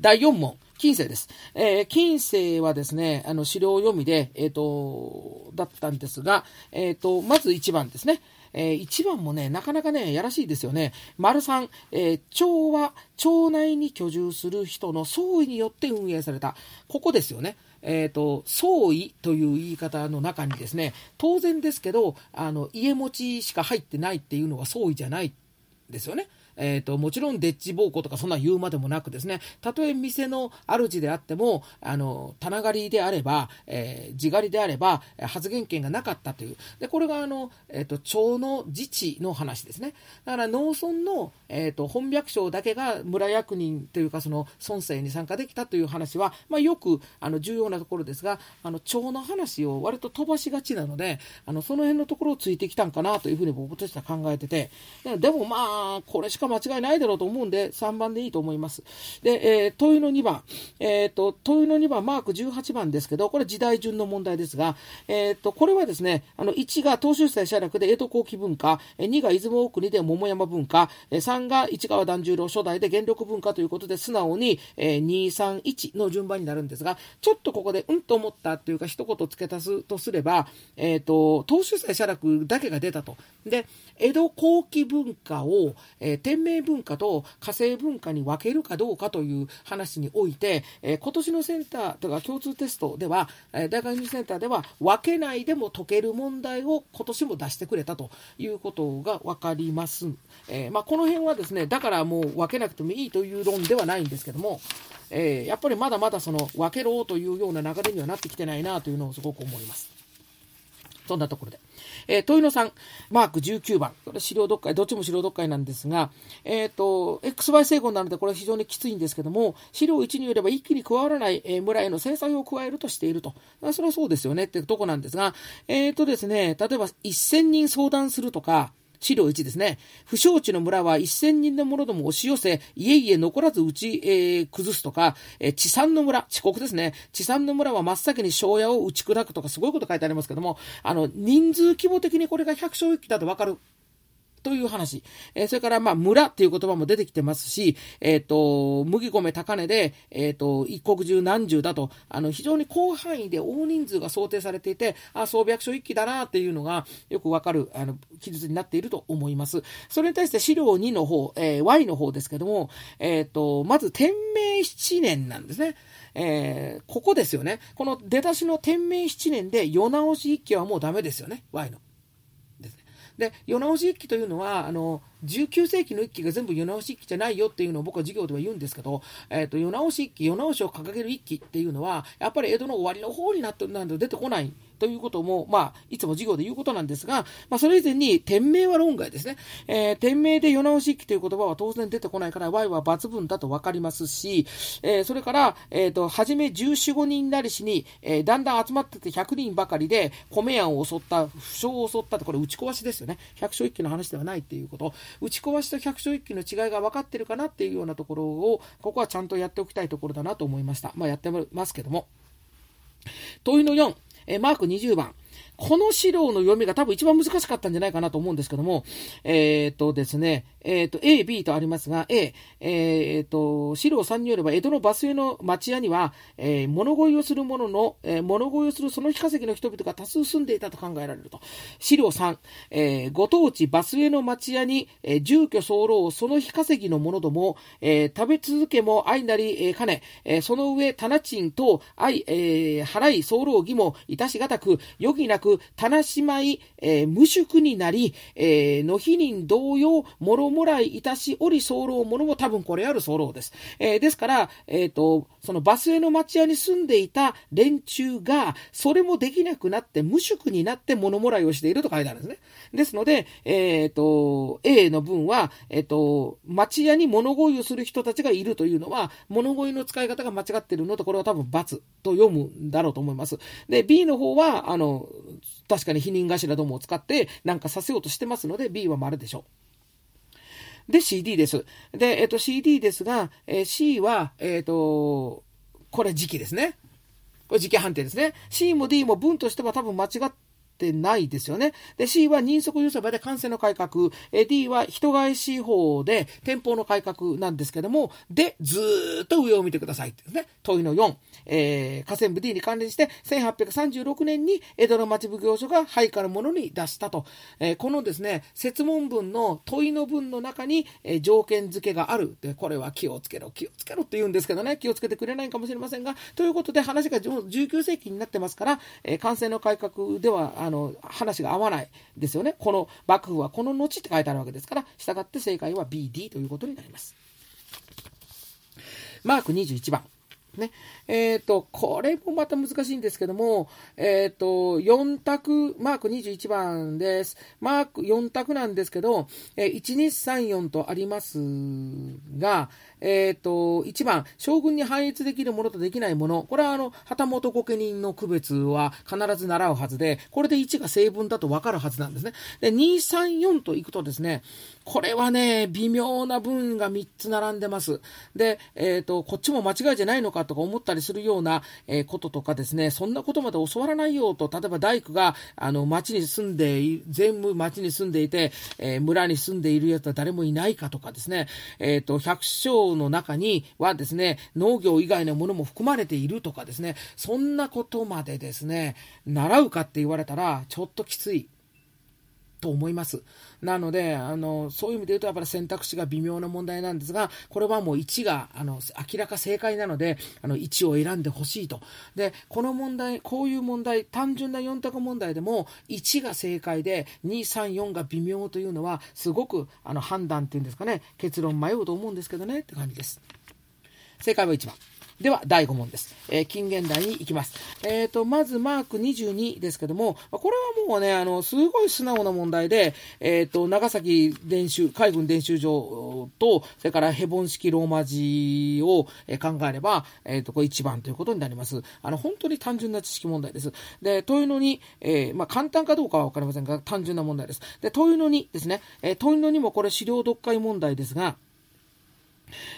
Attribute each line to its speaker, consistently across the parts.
Speaker 1: 第4問。近世です。えー、近世はですね、あの、資料読みで、えっ、ー、と、だったんですが、えっ、ー、と、まず1番ですね。えー、1番もね、なかなかね、やらしいですよね。丸3、えー、腸は腸内に居住する人の総意によって運営された。ここですよね。えっ、ー、と、総意という言い方の中にですね、当然ですけど、あの、家持ちしか入ってないっていうのは総意じゃないですよね。えーと、もちろんデッチ暴行とかそんな言うまでもなくですね。たとえ店の主であってもあの棚狩りであれば、えー、地狩りであれば発言権がなかったという。でこれがあの、えーと、町の自治の話ですね。だから農村の、えーと、本百姓だけが村役人というかその村政に参加できたという話は、まあ、よくあの重要なところですがあの町の話を割と飛ばしがちなのであのその辺のところをついてきたんかなというふうに僕としては考えてて。でもまあこれしか間違いないだろうと思うんで、3番でいいと思います。で、えー、問いの2番。え、ー、と、問いの2番、マーク18番ですけど、これ時代順の問題ですが、え、ー、と、これはですね、あの、1が東州祭写楽で江戸後期文化、2が出雲大国で桃山文化、3が市川團十郎初代で元禄文化ということで、素直に、えー、2、3、1の順番になるんですが、ちょっとここで、うんと思ったというか、一言付け足すとすれば、えっ、と、東州祭写楽だけが出たと。で、江戸後期文化を、えー、天明文化と火星文化に分けるかどうかという話において、えー、今年のセンターとか共通テストでは、えー、大学入試センターでは分けないでも解ける問題を今年も出してくれたということが分かります。えー、まあ、この辺はですね、だからもう分けなくてもいいという論ではないんですけども、えやっぱりまだまだその分けろというような流れにはなってきてないなというのをすごく思います。そんなところで。えー、問いの3、マーク19番。これ資料読解、どっちも資料読解なんですが、えっ、ー、と、XY 整合なのでこれは非常にきついんですけども、資料1によれば一気に加わらない、え、村への制裁を加えるとしていると。それはそうですよねってとこなんですが、えっ、ー、とですね、例えば1000人相談するとか、資料1ですね。不承知の村は1000人の者ども押し寄せ、家々残らず打ち、えー、崩すとか、えー、地産の村、遅刻ですね。地産の村は真っ先に庄屋を打ち砕くとか、すごいこと書いてありますけども、あの、人数規模的にこれが百姓一揆だとわかるという話。えー、それから、まあ、村っていう言葉も出てきてますし、えっ、ー、と、麦米高値で、えっ、ー、と、一国中何十だと、あの、非常に広範囲で大人数が想定されていて、あ、総百姓一揆だなっていうのがよくわかる、あの、記述になっていると思います。それに対して資料2の方、えー、Y の方ですけども、えっ、と、まず、天明7年なんですね。えー、ここですよね。この出だしの天明7年で世直し一揆はもうダメですよね。Y の。で、世直し一揆というのは、あの、19世紀の一揆が全部世直し一揆じゃないよっていうのを僕は授業では言うんですけど、えっ、ー、と、世直し一揆、世直しを掲げる一揆っていうのは、やっぱり江戸の終わりの方になってなんと出てこないということも、まあ、いつも授業で言うことなんですが、まあ、それ以前に、天命は論外ですね。えー、天命で世直し一揆という言葉は当然出てこないから、Y は抜群だと分かりますし、えー、それから、えっ、ー、と、はじめ14、5人なりしに、えー、だんだん集まってて100人ばかりで、米屋を襲った、負傷を襲ったって、これ打ち壊しですよね。百姓一揆の話ではないっていうこと。打ち壊しと百姓一揆の違いが分かってるかなっていうようなところを、ここはちゃんとやっておきたいところだなと思いました。まあ、やってますけども。問いの4、えマーク20番。この資料の読みが多分一番難しかったんじゃないかなと思うんですけども、えっ、ー、とですね、えっ、ー、と、A、B とありますが、A、えっ、ー、と、資料3によれば、江戸のバスへの町屋には、えー、物乞いをする者の、えー、物乞いをするその日稼ぎの人々が多数住んでいたと考えられると。資料3、えー、ご当地バスへの町屋に、えー、住居候、その日稼ぎの者ども、えー、食べ続けも愛なり、えー、かね、えー、その上、棚賃と愛、えー、払い候義もいたしがたく、余儀なく、棚しまい、えー、無宿になり、えー、の日人同様、もろもらいいたしおり候ものも多分これある候です。えー、ですから、えっ、ー、と、そのバスへの町屋に住んでいた連中が、それもできなくなって無宿になって物もらいをしていると書いてあるんですね。ですので、えっ、ー、と、A の文は、えっ、ー、と、町屋に物乞いをする人たちがいるというのは、物乞いの使い方が間違っているのと、これは多分×と読むんだろうと思います。で、B の方は、あの、確かに否認頭どもを使ってなんかさせようとしてますので B は丸でしょう。で、CD です。で、えっ、と、CD ですが、えー、C は、えっ、と、これ時期ですね。これ時期判定ですね。C も D も文としては多分間違っってないですよね。で、C は人足輸送場で感染の改革、D は人返し法で店舗の改革なんですけども、で、ずっと上を見てくださいってですね。問いの4、えー、河川部 D に関連して、1836年に江戸の町奉行所が配下のものに出したと。えー、このですね、説問文の問いの文の中に、えー、条件付けがある。で、これは気をつけろ、気をつけろって言うんですけどね、気をつけてくれないかもしれませんが、ということで話が19世紀になってますから、えー、感染の改革では、あの、話が合わないですよね。この幕府はこの後って書いてあるわけですから、従って正解は BD ということになります。マーク21番。ね。えっ、ー、と、これもまた難しいんですけども、えっ、ー、と、4択、マーク21番です。マーク4択なんですけど、えー、1234とありますが、えっ、ー、と、1番、将軍に反越できるものとできないもの。これはあの、旗本御家人の区別は必ず習うはずで、これで1が成分だと分かるはずなんですね。で、2、3、4といくとですね、これはね、微妙な文が3つ並んでます。で、えっ、と、こっちも間違いじゃないのかとか思ったりするような、え、こととかですね、そんなことまで教わらないよと、例えば大工が、あの、町に住んで、全部町に住んでいて、えー、村に住んでいるやつは誰もいないかとかですね、えっ、と、百姓の中にはですね、農業以外のものも含まれているとかですね、そんなことまでですね、習うかって言われたら、ちょっときつい。と思います。なので、あの、そういう意味で言うと、やっぱり選択肢が微妙な問題なんですが、これはもう1が、あの、明らか正解なので、あの、1を選んでほしいと。で、この問題、こういう問題、単純な4択問題でも、1が正解で、2、3、4が微妙というのは、すごく、あの、判断っていうんですかね、結論迷うと思うんですけどね、って感じです。正解は1番。では、第5問です。えー、近現代に行きます。えっ、ー、と、まずマーク22ですけども、これはもうね、あの、すごい素直な問題で、えっ、ー、と、長崎伝習、海軍伝習場と、それからヘボン式ローマ字を考えれば、えっ、と、これ1番ということになります。あの、本当に単純な知識問題です。で、問いの2、えまあ、簡単かどうかはわかりませんが、単純な問題です。で、問いの2ですね。え問いの2もこれ資料読解問題ですが、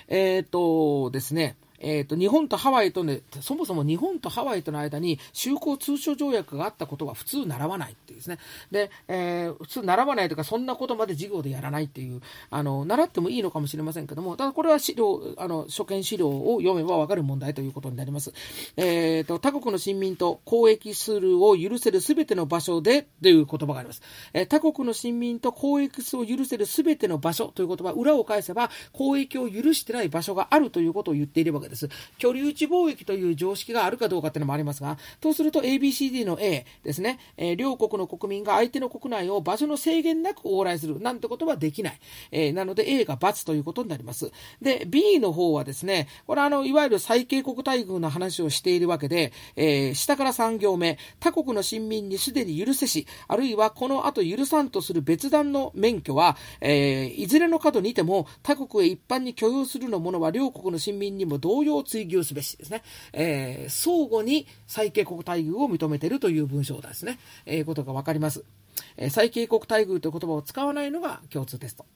Speaker 1: えっ、とですね、え、ー、と、日本とハワイとね、そもそも日本とハワイとの間に修好通商条約があったことは普通習わないっていうですね。で、えー、普通習わないとか、そんなことまで授業でやらないっていう、あの、習ってもいいのかもしれませんけども、ただこれは資料、あの、初見資料を読めばわかる問題ということになります。えっ、ー、と、他国の親民と交易するを許せるすべての場所でという言葉があります。えー、他国の親民と交易するを許せるすべての場所という言葉、裏を返せば、交易を許してない場所があるということを言っているわけです。です。居留地貿易という常識があるかどうかっていうのもありますが、とすると ABCD の A ですね、えー、両国の国民が相手の国内を場所の制限なく往来するなんてことはできない。えー、なので A が×ということになります。で、B の方はですね、これはあの、いわゆる最恵国待遇の話をしているわけで、えー、下から3行目、他国の親民にすでに許せし、あるいはこの後許さんとする別段の免許は、えー、いずれの角にても他国へ一般に許容するのものは両国の親民にも同様追求すべしですね。えー、相互に最恵国待遇を認めているという文章ですね。えー、ことがわかります。えー、最恵国待遇という言葉を使わないのが共通テスト。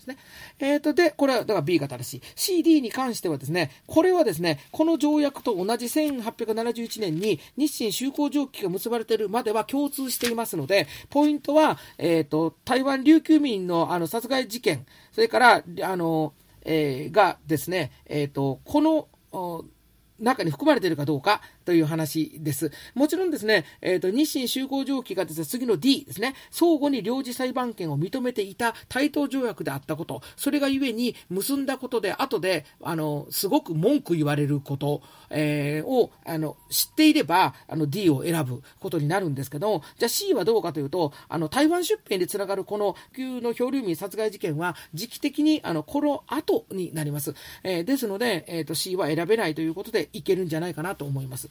Speaker 1: ですね。え、ー、と、で、これは、だから B が正しい。CD に関してはですね、これはですね、この条約と同じ1871年に日清修好条規が結ばれているまでは共通していますので、ポイントは、えっ、ー、と、台湾琉球民のあの殺害事件、それから、あの、えー、がですね、えっ、と、この、中に含まれているかどうかという話です。もちろんですね、えっ、ー、と、日清修好条規がですね、次の D ですね、相互に領事裁判権を認めていた対等条約であったこと、それがゆえに結んだことで、後で、あの、すごく文句言われること、えー、を、あの、知っていれば、あの、D を選ぶことになるんですけど、じゃあ C はどうかというと、あの、台湾出兵につながるこの旧の漂流民殺害事件は、時期的に、あの、この後になります。えー、ですので、えっ、ー、と、C は選べないということで、いけるんじゃないかなと思います。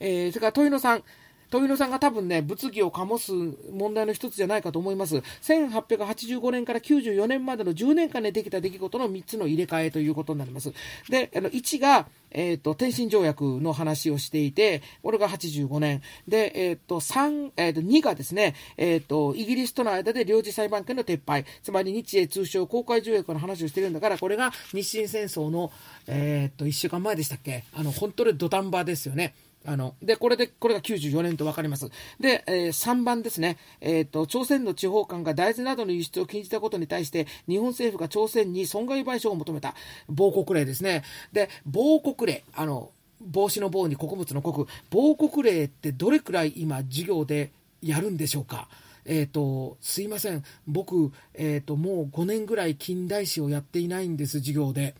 Speaker 1: えー、それから問野さん。富野さんが多分ね、物議を醸す問題の一つじゃないかと思います。1885年から94年までの10年間でできた出来事の3つの入れ替えということになります。で、あの1が、えっ、ー、と、天津条約の話をしていて、これが85年。で、えっ、ー、と、3、えっ、ー、と、2がですね、えっ、と、イギリスとの間で領事裁判権の撤廃、つまり日英通商公開条約の話をしてるんだから、これが日清戦争の、えっと、1週間前でしたっけ？あの、本当に土壇場ですよね。あの、で、これで、これが94年と分かります。で、えー、3番ですね。えっ、ー、と、朝鮮の地方官が大豆などの輸出を禁じたことに対して、日本政府が朝鮮に損害賠償を求めた、亡国令ですね。で、亡国令、あの、帽子の棒に穀物の国、亡国令ってどれくらい今、授業でやるんでしょうか。え、ー、と、すいません。僕、え、ー、と、もう5年ぐらい近代史をやっていないんです、授業で。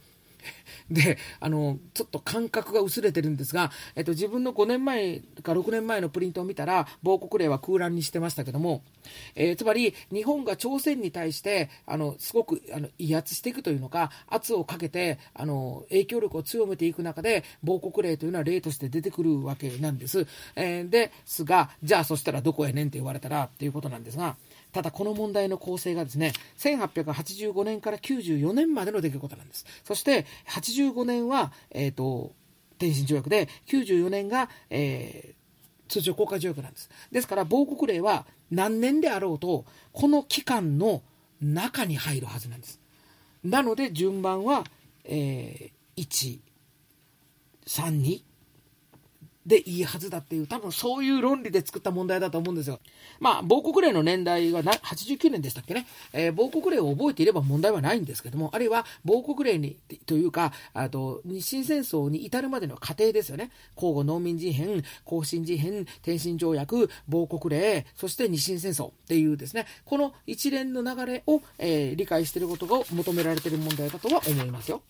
Speaker 1: で、あの、ちょっと感覚が薄れてるんですが、えっと、自分の5年前か6年前のプリントを見たら、亡国令は空欄にしてましたけども、えー、つまり、日本が朝鮮に対して、あの、すごく、あの、威圧していくというのか、圧をかけて、あの、影響力を強めていく中で、亡国令というのは例として出てくるわけなんです。えー、ですが、じゃあそしたらどこへねんって言われたらっていうことなんですが、ただこの問題の構成がですね、1885年から94年までの出来事なんです。そして、85年は、えっ、ー、と、天津条約で、94年が、えー、通常公開条約なんです。ですから、亡国令は何年であろうと、この期間の中に入るはずなんです。なので、順番は、えー、1、3、2、でいいはずだっていう、多分そういう論理で作った問題だと思うんですよ。まあ、亡国令の年代はな89年でしたっけね。えー、亡国令を覚えていれば問題はないんですけども、あるいは亡国令に、というか、あと、日清戦争に至るまでの過程ですよね。皇后農民事変、甲信事変、天津条約、亡国令、そして日清戦争っていうですね、この一連の流れを、えー、理解していることが求められている問題だとは思いますよ。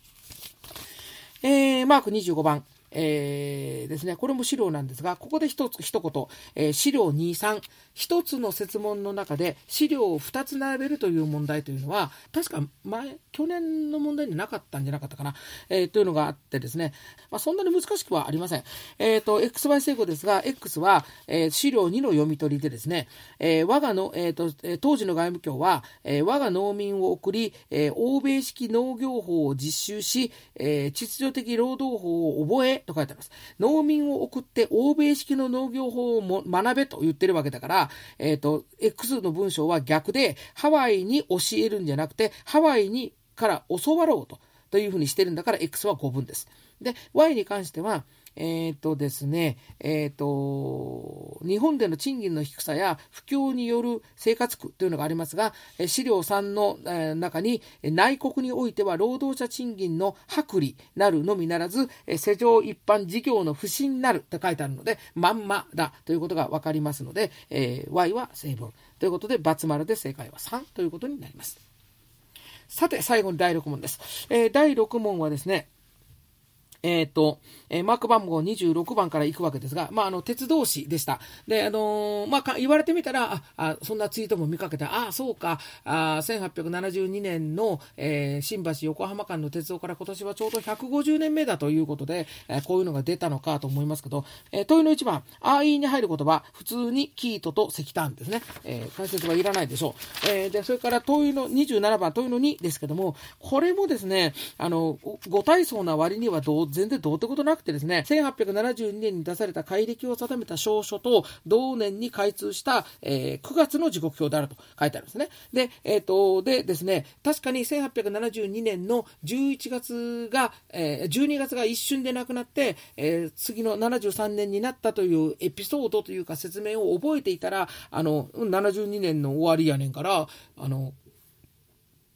Speaker 1: えー、マーク25番。えー、ですね、これも資料なんですが、ここで一つ、一言、えー、資料2、3、一つの設問の中で資料を2つ並べるという問題というのは、確か前、去年の問題になかったんじゃなかったかな、えー、というのがあってですね、まあ、そんなに難しくはありません。えっ、ー、と、XY 成功ですが、X は、えー、資料2の読み取りでですね、えー、我がの、えっ、と、当時の外務省は、え我が農民を送り、え欧米式農業法を実習し、え秩序的労働法を覚え、と書いてあります。農民を送って欧米式の農業法をも学べと言ってるわけだから、えっ、ー、と、X の文章は逆で、ハワイに教えるんじゃなくて、ハワイにから教わろうと。というふうにしてるんだから X は5分です。で、Y に関しては、えっ、ー、とですね、えっ、ー、と、日本での賃金の低さや不況による生活苦というのがありますが、資料3の中に、内国においては労働者賃金の薄利なるのみならず、世情一般事業の不振なると書いてあるので、まんまだということがわかりますので、えー、Y は成分。ということで、×丸で正解は3ということになります。さて、最後に第6問です。えー、第6問はですね、えっ、ー、と、えー、マーク番号26番から行くわけですが、まあ、あの、鉄道史でした。で、あのー、まあ、言われてみたら、あ、あそんなツイートも見かけて、ああ、そうか、あ1872年の、え、新橋横浜間の鉄道から今年はちょうど150年目だということで、え、こういうのが出たのかと思いますけど、え、問いの1番、あいに入る言葉、普通にキートと石炭ですね。え、解説はいらないでしょう。え、で、それから問いの27番、問いの2ですけども、これもですね、あの、ご体操な割にはど全然どうってことなくてですね、1872年に出された改暦を定めた証書と、同年に開通した、えー、9月の時刻表であると書いてあるんですね。で、えっ、と、でですね、確かに1872年の11月が、えー、12月が一瞬でなくなって、えー、次の73年になったというエピソードというか説明を覚えていたら、あの、72年の終わりやねんから、あの、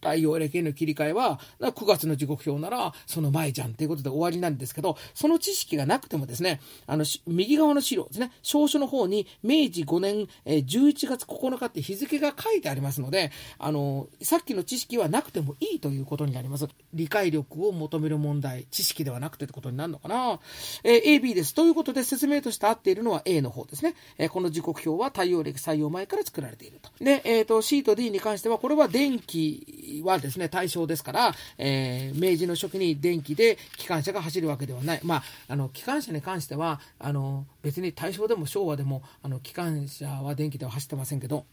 Speaker 1: 太陽暦への切り替えは、9月の時刻表なら、その前じゃんっていうことで終わりなんですけど、その知識がなくてもですね、あの、右側の資料ですね、証書の方に、明治5年、11月9日って日付が書いてありますので、あの、さっきの知識はなくてもいいということになります。理解力を求める問題、知識ではなくてってことになるのかな。えー、AB です。ということで説明として合っているのは A の方ですね。えー、この時刻表は太陽暦採用前から作られていると。で、えっ、ー、と、C と D に関しては、これは電気、はですね、対象ですから、えー、明治の初期に電気で機関車が走るわけではない。まあ、あの、機関車に関しては、あの、別に大正でも昭和でも、あの、機関車は電気では走ってませんけど、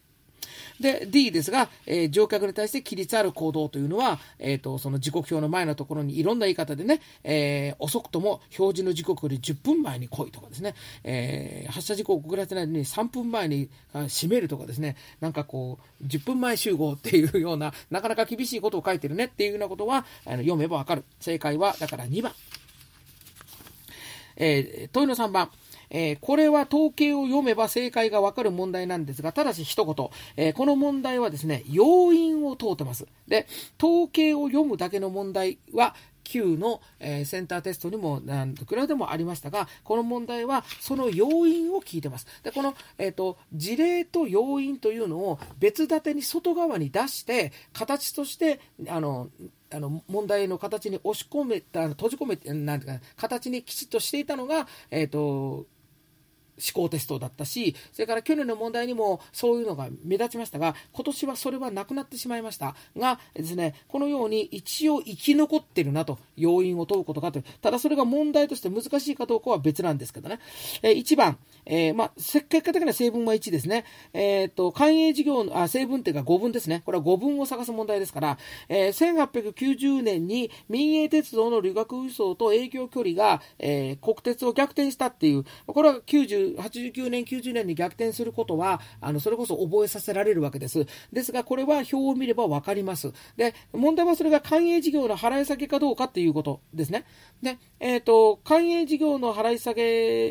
Speaker 1: で、D ですが、えー、乗客に対して規律ある行動というのは、えっ、ー、と、その時刻表の前のところにいろんな言い方でね、えー、遅くとも表示の時刻より10分前に来いとかですね、えー、発車時刻を遅らせないのに3分前に閉めるとかですね、なんかこう、10分前集合っていうような、なかなか厳しいことを書いてるねっていうようなことは、あの読めばわかる。正解は、だから2番。えー、問いの3番。えー、これは統計を読めば正解がわかる問題なんですが、ただし一言、えー、この問題はですね、要因を問うてます。で、統計を読むだけの問題は、9の、え、センターテストにも何いくらでもありましたが、この問題はその要因を聞いてます。で、この、えっ、ー、と、事例と要因というのを別立てに外側に出して、形として、あの、あの問題の形に押し込めた、閉じ込めて、なんていうか、形にきちっとしていたのが、えっ、ー、と、考テストだったし、それから去年の問題にもそういうのが目立ちましたが、今年はそれはなくなってしまいましたが、ですね、このように一応生き残ってるなと、要因を問うことかという、ただそれが問題として難しいかどうかは別なんですけどね。えー、1番、えー、まあ、結果的には成分は1ですね。えっ、ー、と、官営事業の、あ、成分っていうか5分ですね。これは5分を探す問題ですから、えー、1890年に民営鉄道の旅客輸送と営業距離が、えー、国鉄を逆転したっていう、これは90 89年、90年に逆転することは、あの、それこそ覚えさせられるわけです。ですが、これは表を見ればわかります。で、問題はそれが官営事業の払い下げかどうかっていうことですね。で、えっ、ー、と、官営事業の払い下げ、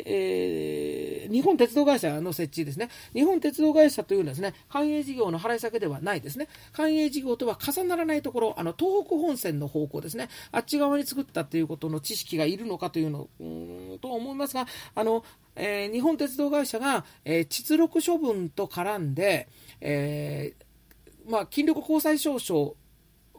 Speaker 1: えー、日本鉄道会社の設置ですね。日本鉄道会社というのはですね、官営事業の払い下げではないですね。官営事業とは重ならないところ、あの、東北本線の方向ですね。あっち側に作ったということの知識がいるのかというの、うと思いますが、あの、えー、日本鉄道会社が、えー、実力処分と絡んで、えー、まあ、筋力交際証書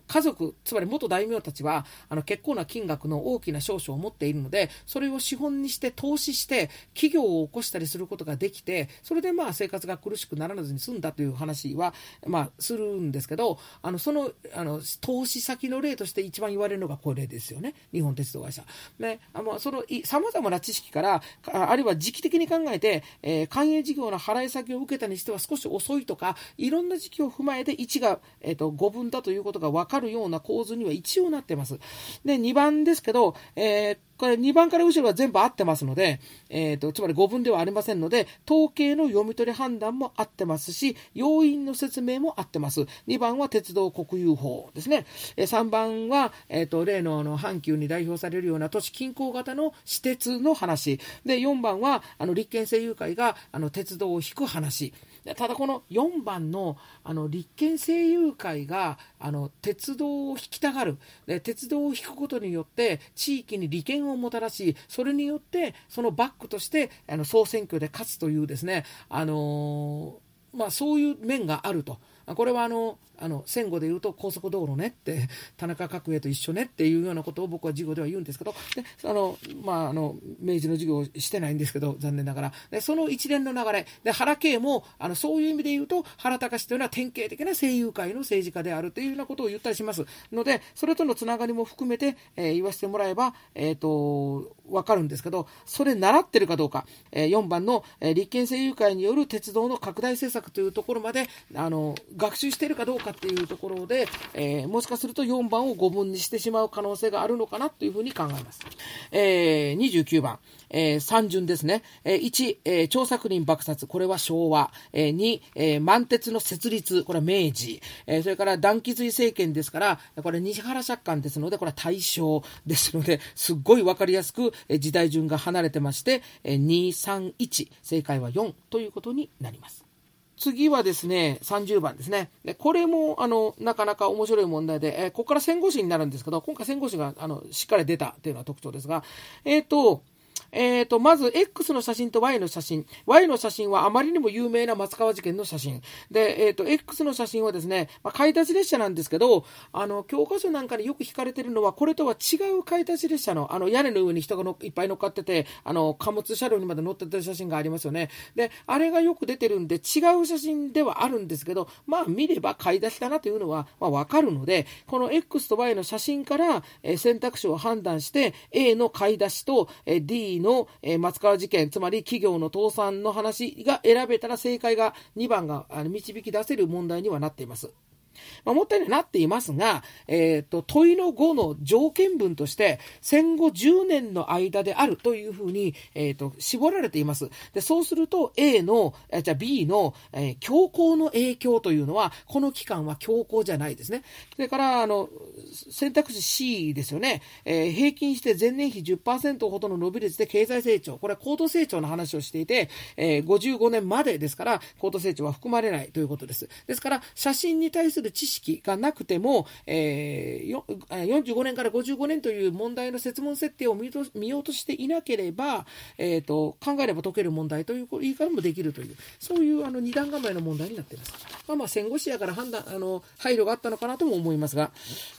Speaker 1: 家族、つまり元大名たちは、あの、結構な金額の大きな証書を持っているので、それを資本にして投資して、企業を起こしたりすることができて、それでまあ生活が苦しくならずに済んだという話は、まあ、するんですけど、あの、その、あの、投資先の例として一番言われるのがこれですよね。日本鉄道会社。ね、あの、その、様々な知識から、あるいは時期的に考えて、えー、官営事業の払い先を受けたにしては少し遅いとか、いろんな時期を踏まえて1が、えっ、ー、と、5分だということが分かかるような構図には一応なってます。で、2番ですけど、えー、これ2番から後ろは全部合ってますので、えーと、つまり5分ではありませんので、統計の読み取り判断も合ってますし、要因の説明も合ってます。2番は鉄道国有法ですね。え3番は、えーと、例のあの阪急に代表されるような都市近郊型の私鉄の話。で、4番はあの立憲政友会があの鉄道を引く話。ただこの4番のあの立憲政友会があの鉄道を引きたがるで鉄道を引くことによって地域に利権をもたらしそれによってそのバックとしてあの総選挙で勝つというですね、あのー、まあ、そういう面があると。これはあのあの戦後でいうと高速道路ねって 田中角栄と一緒ねっていうようなことを僕は授業では言うんですけどであの、まあ、あの明治の授業をしてないんですけど残念ながら。でその一連の流れ。で原敬もあのそういう意味で言うと原隆というのは典型的な政友会の政治家であるというようなことを言ったりします。のでそれとのつながりも含めて、えー、言わせてもらえば、えーと、分かるんですけどそれ習ってるかどうか、えー、4番の、えー、立憲政友会による鉄道の拡大政策というところまであの学習しているかどうかっていうところで、えー、もしかすると4番を5分にしてしまう可能性があるのかなというふうに考えます。えー、29番、えー、3順ですね。えー、1、えー、調作林爆殺、これは昭和。えー、2、えー、満鉄の設立、これは明治。えー、それから団気髄政権ですから、これ西原借款ですので、これは大正ですので、すっごいわかりやすく、えー、時代順が離れてまして、えー、2、3、1、正解は4ということになります。次はですね、30番ですね。でこれも、あの、なかなか面白い問題で、えー、ここから戦後史になるんですけど、今回戦後史が、あの、しっかり出たというのは特徴ですが、えっ、ー、と、え、ー、と、まず X の写真と Y の写真。Y の写真はあまりにも有名な松川事件の写真。で、え、ー、と、X の写真はですね、まあ、買い出し列車なんですけど、あの、教科書なんかによく引かれてるのは、これとは違う買い出し列車の、あの、屋根の上に人がのいっぱい乗っかってて、あの、貨物車両にまで乗ってた写真がありますよね。で、あれがよく出てるんで、違う写真ではあるんですけど、まあ、見れば買い出しだなというのは、まあ、わかるので、この X と Y の写真から、えー、選択肢を判断して、A の買い出しと、えー、D の、え、松川事件、つまり企業の倒産の話が選べたら正解が2番が導き出せる問題にはなっています。まあ、もったいなっていますが、え、ー、と、問いの5の条件文として、戦後10年の間であるというふうに、え、ー、と、絞られています。で、そうすると A の、えじゃ B の、えー、強行の影響というのは、この期間は強行じゃないですね。それから、あの、選択肢 C ですよね、えー、平均して前年比10%ほどの伸び率で経済成長、これは高度成長の話をしていて、えー、55年までですから、高度成長は含まれないということです。ですから、写真に対する知識がなくても、えー、45年から55年という問題の設問設定を見ようとしていなければ、えーと、考えれば解ける問題という言い方もできるという、そういうあの二段構えの問題になっています。まあ、まあ戦後視野から判断あの配慮があったのかなとも思いますが、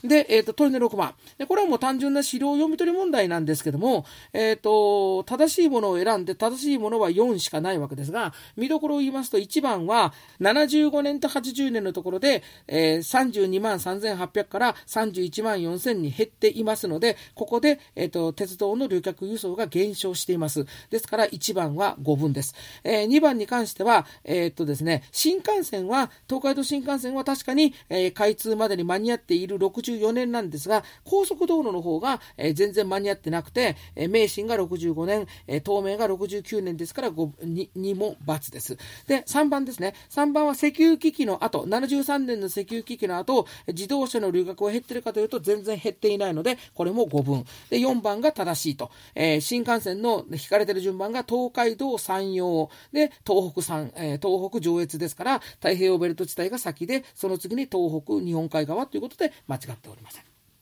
Speaker 1: で、えーと、問いの6番で、これはもう単純な資料読み取り問題なんですけども、えーと、正しいものを選んで、正しいものは4しかないわけですが、見どころを言いますと、1番は75年と80年のところで、えー、32万3800から31万4000に減っていますので、ここで、えーと、鉄道の旅客輸送が減少しています。ですから1番は5分です。えー、2番に関しては、えー、っとですね、新幹線は、東海道新幹線は確かに、えー、開通までに間に合っている64年なんですが、高速道路の方が、全然間に合ってなくて、名神が65年、東名が69年ですから 2, 2も×です。で、3番ですね。3番は石油危機の後、73年の石油危機の後、自動車の留学は減ってるかというと全然減っていないので、これも5分。で、4番が正しいと。えー、新幹線の引かれてる順番が東海道山陽で、東北山、えー、東北上越ですから、太平洋ベルト地帯が先で、その次に東北、日本海側ということで間違っておりませ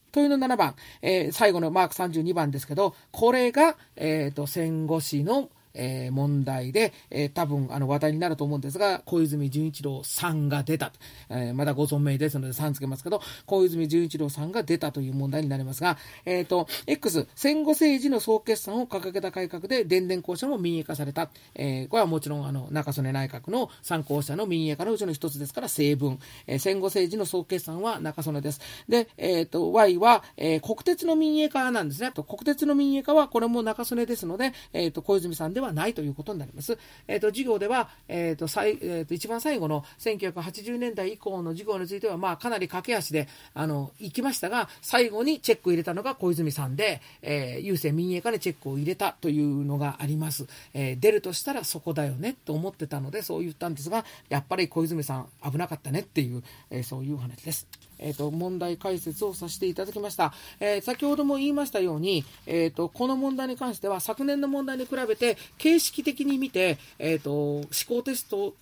Speaker 1: ん。問いの7番、えー、最後のマーク32番ですけど、これが、えーと戦後史のえー、問題で、えー、多分あの話題になると思うんですが、小泉純一郎さんが出た。えー、まだご存命ですので3つけますけど、小泉純一郎さんが出たという問題になりますが、えっ、ー、と、X、戦後政治の総決算を掲げた改革で電電公社も民営化された。えー、これはもちろんあの中曽根内閣の参考者の民営化のうちの一つですから成分。えー、戦後政治の総決算は中曽根です。で、えっ、ー、と、Y は、えー、国鉄の民営化なんですね。と国鉄の民営化はこれも中曽根ですので、えっ、ー、と、小泉さんではないということになります。えっ、ー、と、授業では、えっ、ー、と、最、えっ、ー、と、一番最後の1980年代以降の授業については、まあ、かなり駆け足で、あの、行きましたが、最後にチェックを入れたのが小泉さんで、えー、郵政民営化でチェックを入れたというのがあります。えー、出るとしたらそこだよねと思ってたので、そう言ったんですが、やっぱり小泉さん危なかったねっていう、えー、そういう話です。えーと、問題解説をさせていただきました。えー、先ほども言いましたように、えーと、この問題に関しては昨年の問題に比べて形式的に見て、えーと思考テスト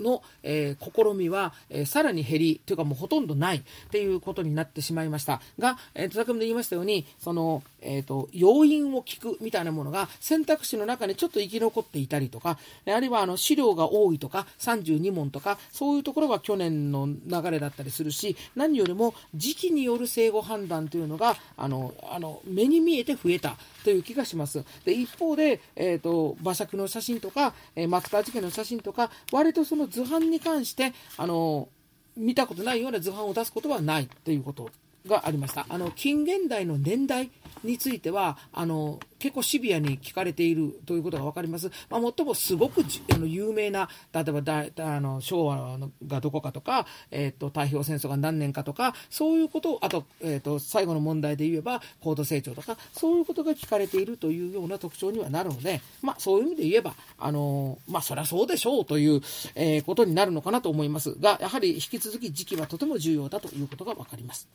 Speaker 1: の、えー、試みは、えー、さらに減り、というかもうほとんどないっていうことになってしまいました。が、えー、と先ほど言いましたように、その、えっ、ー、と、要因を聞くみたいなものが選択肢の中にちょっと生き残っていたりとか、あるいはあの資料が多いとか、32問とか、そういうところが去年の流れだったりするし、何よりも時期による生後判断というのが、あの、あの、目に見えて増えたという気がします。で、一方で、えっ、ー、と、馬借の写真とか、えー、松川事件の写真とか、割とその図版に関して、あの、見たことないような図版を出すことはないということがありました。あの、近現代の年代については、あの、結構シビアに聞かれているということが分かります。まあ、もっともすごくあの有名な、例えばだあの昭和がどこかとか、えーと、太平洋戦争が何年かとか、そういうことを、あと,、えーと、最後の問題で言えば高度成長とか、そういうことが聞かれているというような特徴にはなるので、まあ、そういう意味で言えば、あのまあ、そりゃそうでしょうという、えー、ことになるのかなと思いますが、やはり引き続き時期はとても重要だということが分かります。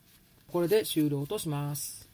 Speaker 1: これで終了とします。